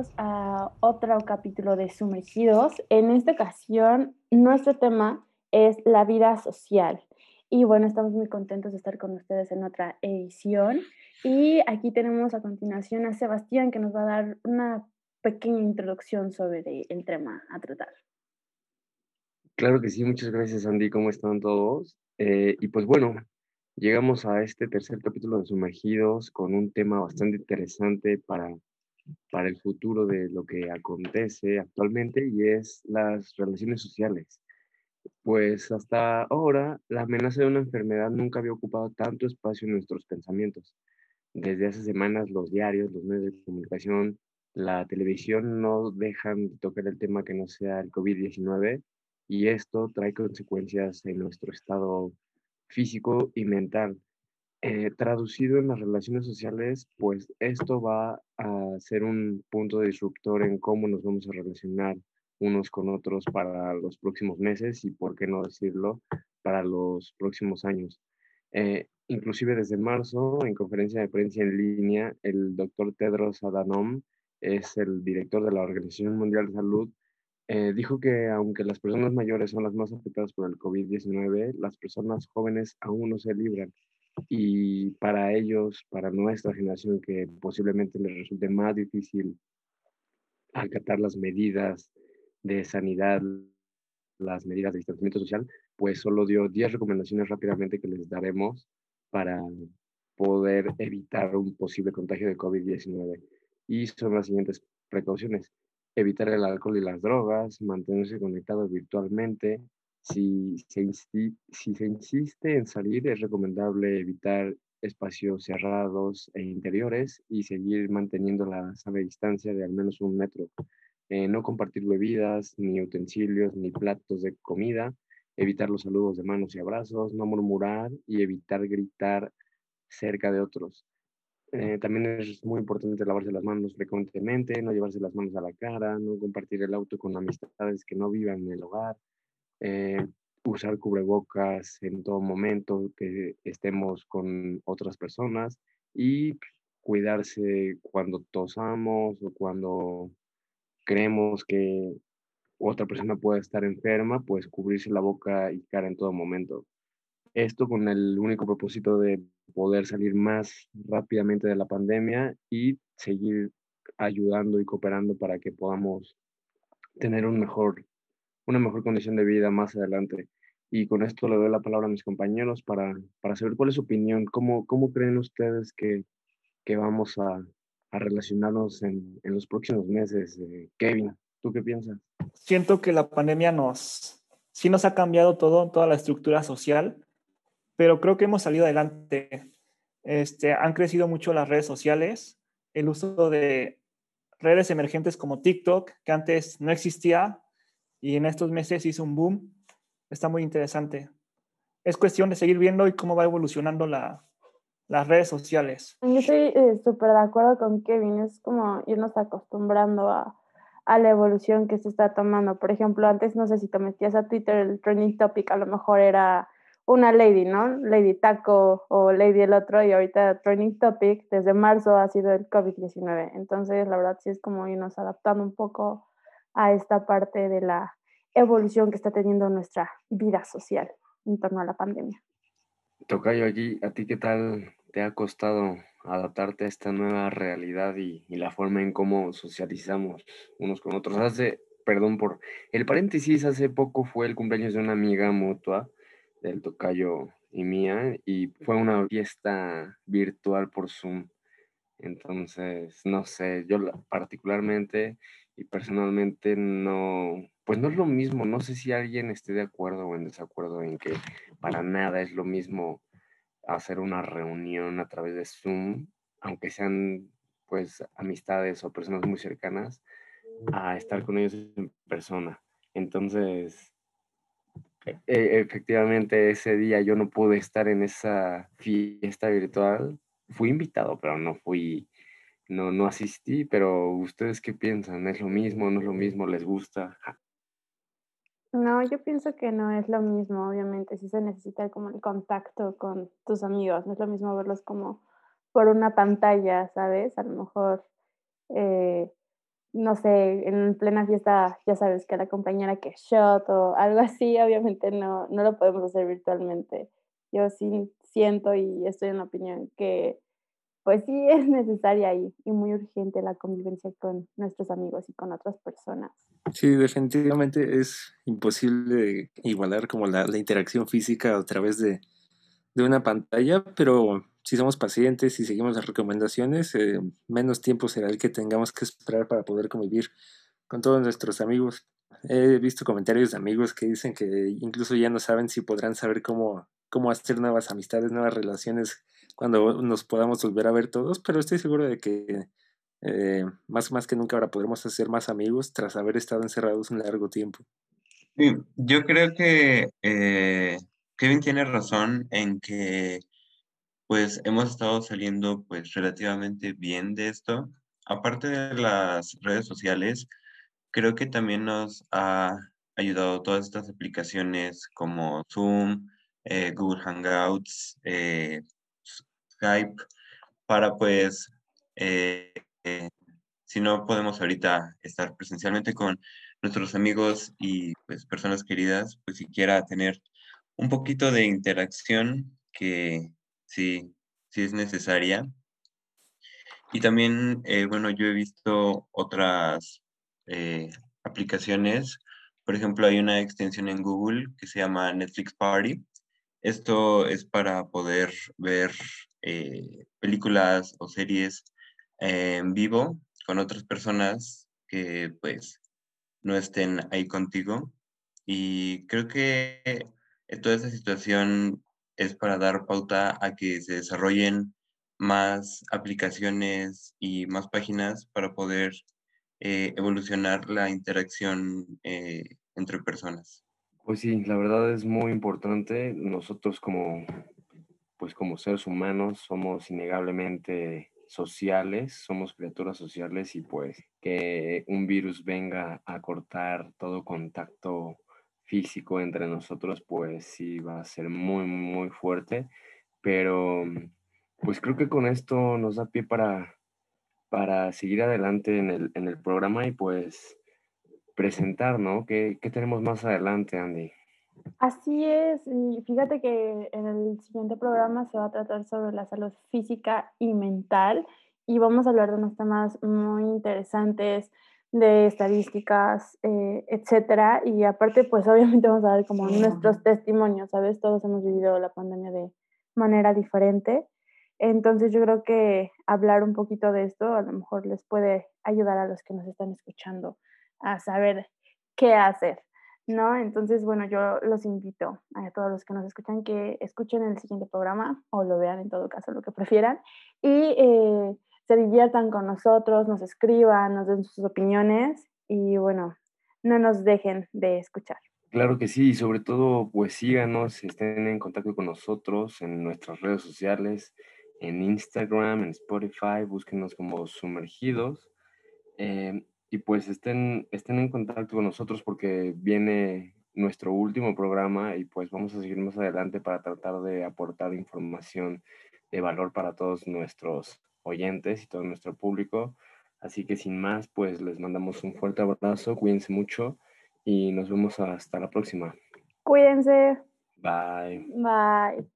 bienvenidos a otro capítulo de Sumergidos. En esta ocasión, nuestro tema es la vida social. Y bueno, estamos muy contentos de estar con ustedes en otra edición. Y aquí tenemos a continuación a Sebastián que nos va a dar una pequeña introducción sobre el tema a tratar. Claro que sí, muchas gracias Andy, ¿cómo están todos? Eh, y pues bueno, llegamos a este tercer capítulo de Sumergidos con un tema bastante interesante para para el futuro de lo que acontece actualmente y es las relaciones sociales. Pues hasta ahora la amenaza de una enfermedad nunca había ocupado tanto espacio en nuestros pensamientos. Desde hace semanas los diarios, los medios de comunicación, la televisión no dejan de tocar el tema que no sea el COVID-19 y esto trae consecuencias en nuestro estado físico y mental. Eh, traducido en las relaciones sociales, pues esto va a ser un punto disruptor en cómo nos vamos a relacionar unos con otros para los próximos meses y, por qué no decirlo, para los próximos años. Eh, inclusive desde marzo, en conferencia de prensa en línea, el doctor Tedros Adhanom, es el director de la Organización Mundial de Salud, eh, dijo que aunque las personas mayores son las más afectadas por el COVID-19, las personas jóvenes aún no se libran y para ellos, para nuestra generación que posiblemente les resulte más difícil acatar las medidas de sanidad, las medidas de distanciamiento social, pues solo dio 10 recomendaciones rápidamente que les daremos para poder evitar un posible contagio de COVID-19. Y son las siguientes precauciones. Evitar el alcohol y las drogas, mantenerse conectado virtualmente, si se, si se insiste en salir, es recomendable evitar espacios cerrados e interiores y seguir manteniendo la sana distancia de al menos un metro. Eh, no compartir bebidas, ni utensilios, ni platos de comida. Evitar los saludos de manos y abrazos. No murmurar y evitar gritar cerca de otros. Eh, también es muy importante lavarse las manos frecuentemente, no llevarse las manos a la cara, no compartir el auto con amistades que no vivan en el hogar, eh, usar cubrebocas en todo momento que estemos con otras personas y cuidarse cuando tosamos o cuando creemos que otra persona puede estar enferma, pues cubrirse la boca y cara en todo momento. Esto con el único propósito de poder salir más rápidamente de la pandemia y seguir ayudando y cooperando para que podamos tener un mejor una mejor condición de vida más adelante. Y con esto le doy la palabra a mis compañeros para, para saber cuál es su opinión, cómo, cómo creen ustedes que, que vamos a, a relacionarnos en, en, los próximos meses. Eh, Kevin, ¿tú qué piensas? Siento que la pandemia nos, sí nos ha cambiado todo, toda la estructura social, pero creo que hemos salido adelante. Este, han crecido mucho las redes sociales, el uso de redes emergentes como TikTok, que antes no existía, y en estos meses hizo un boom. Está muy interesante. Es cuestión de seguir viendo y cómo va evolucionando la, las redes sociales. Yo estoy eh, súper de acuerdo con Kevin. Es como irnos acostumbrando a, a, la evolución que se está tomando. Por ejemplo, antes no sé si te metías a Twitter, el trending topic a lo mejor era una lady, ¿no? Lady Taco o Lady el otro, y ahorita trending topic desde marzo ha sido el COVID-19. Entonces, la verdad sí es como irnos adaptando un poco a esta parte de la evolución que está teniendo nuestra vida social en torno a la pandemia. Tocayo, allí, ¿a ti qué tal te ha costado adaptarte a esta nueva realidad y, y, la forma en cómo socializamos unos con otros? Hace, perdón por el paréntesis, hace poco fue el cumpleaños de una amiga mutua del Tocayo y mía y fue una fiesta virtual por Zoom. Entonces, no sé, yo particularmente y personalmente no, pues no es lo mismo, no sé si alguien esté de acuerdo o en desacuerdo en que para nada es lo mismo hacer una reunión a través de Zoom, aunque sean pues amistades o personas muy cercanas, a estar con ellos en persona. Entonces, e, e, efectivamente ese día yo no pude estar en esa fiesta virtual. Fui invitado, pero no fui no, no asistí, pero ¿ustedes qué piensan? ¿Es lo mismo? ¿No es lo mismo? ¿Les gusta? No, yo pienso que no es lo mismo, obviamente, si se necesita como el contacto con tus amigos, no es lo mismo verlos como por una pantalla, ¿sabes? A lo mejor, eh, no sé, en plena fiesta, ya sabes que la compañera que shot o algo así, obviamente no, no lo podemos hacer virtualmente. Yo sí siento y estoy en la opinión que pues sí es necesaria y, y muy urgente la convivencia con nuestros amigos y con otras personas. Sí, definitivamente es imposible igualar como la, la interacción física a través de, de, una pantalla, pero si somos pacientes y seguimos las recomendaciones, eh, menos tiempo será el que tengamos que esperar para poder convivir con todos nuestros amigos. He visto comentarios de amigos que dicen que incluso ya no saben si podrán saber cómo, cómo hacer nuevas amistades, nuevas relaciones cuando nos podamos volver a ver todos, pero estoy seguro de que eh, más, más que nunca ahora podremos hacer más amigos tras haber estado encerrados un largo tiempo. Yo creo que eh, Kevin tiene razón en que pues hemos estado saliendo pues relativamente bien de esto. Aparte de las redes sociales, creo que también nos ha ayudado todas estas aplicaciones como Zoom, eh, Google Hangouts, Skype, para pues, eh, eh, si no podemos ahorita estar presencialmente con nuestros amigos y pues personas queridas, pues siquiera tener un poquito de interacción que sí, sí es necesaria. Y también, eh, bueno, yo he visto otras aplicaciones. Por ejemplo, hay una extensión en Google que se llama Netflix Party. Esto es para poder ver eh, películas o series en vivo con otras personas que pues no estén ahí contigo. Y creo que toda esa situación es para dar pauta a que se desarrollen más aplicaciones y más páginas para poder eh, evolucionar la interacción eh, entre personas. Pues sí, la verdad es muy importante. Nosotros como pues como seres humanos somos innegablemente sociales, somos criaturas sociales y pues que un virus venga a cortar todo contacto físico entre nosotros, pues sí va a ser muy, muy fuerte. Pero pues creo que con esto nos da pie para, para seguir adelante en el, en el programa y pues presentar, ¿no? ¿Qué, ¿Qué tenemos más adelante, Andy? Así es, y fíjate que en el siguiente programa se va a tratar sobre la salud física y mental y vamos a hablar de unos temas muy interesantes de estadísticas, eh, etcétera. Y aparte, pues obviamente vamos a ver como nuestros testimonios, ¿sabes? Todos hemos vivido la pandemia de manera diferente. Entonces yo creo que hablar un poquito de esto a lo mejor les puede ayudar a los que nos están escuchando a saber qué hacer. ¿no? Entonces, bueno, yo los invito a todos los que nos escuchan que escuchen el siguiente programa o lo vean en todo caso, lo que prefieran, y eh, se diviertan con nosotros, nos escriban, nos den sus opiniones y bueno, no nos dejen de escuchar. Claro que sí, y sobre todo, pues síganos, estén en contacto con nosotros en nuestras redes sociales, en Instagram, en Spotify, búsquenos como sumergidos. Eh, y pues estén, estén en contacto con nosotros porque viene nuestro último programa y pues vamos a seguir más adelante para tratar de aportar información de valor para todos nuestros oyentes y todo nuestro público. Así que sin más, pues les mandamos un fuerte abrazo, cuídense mucho y nos vemos hasta la próxima. Cuídense. Bye. Bye.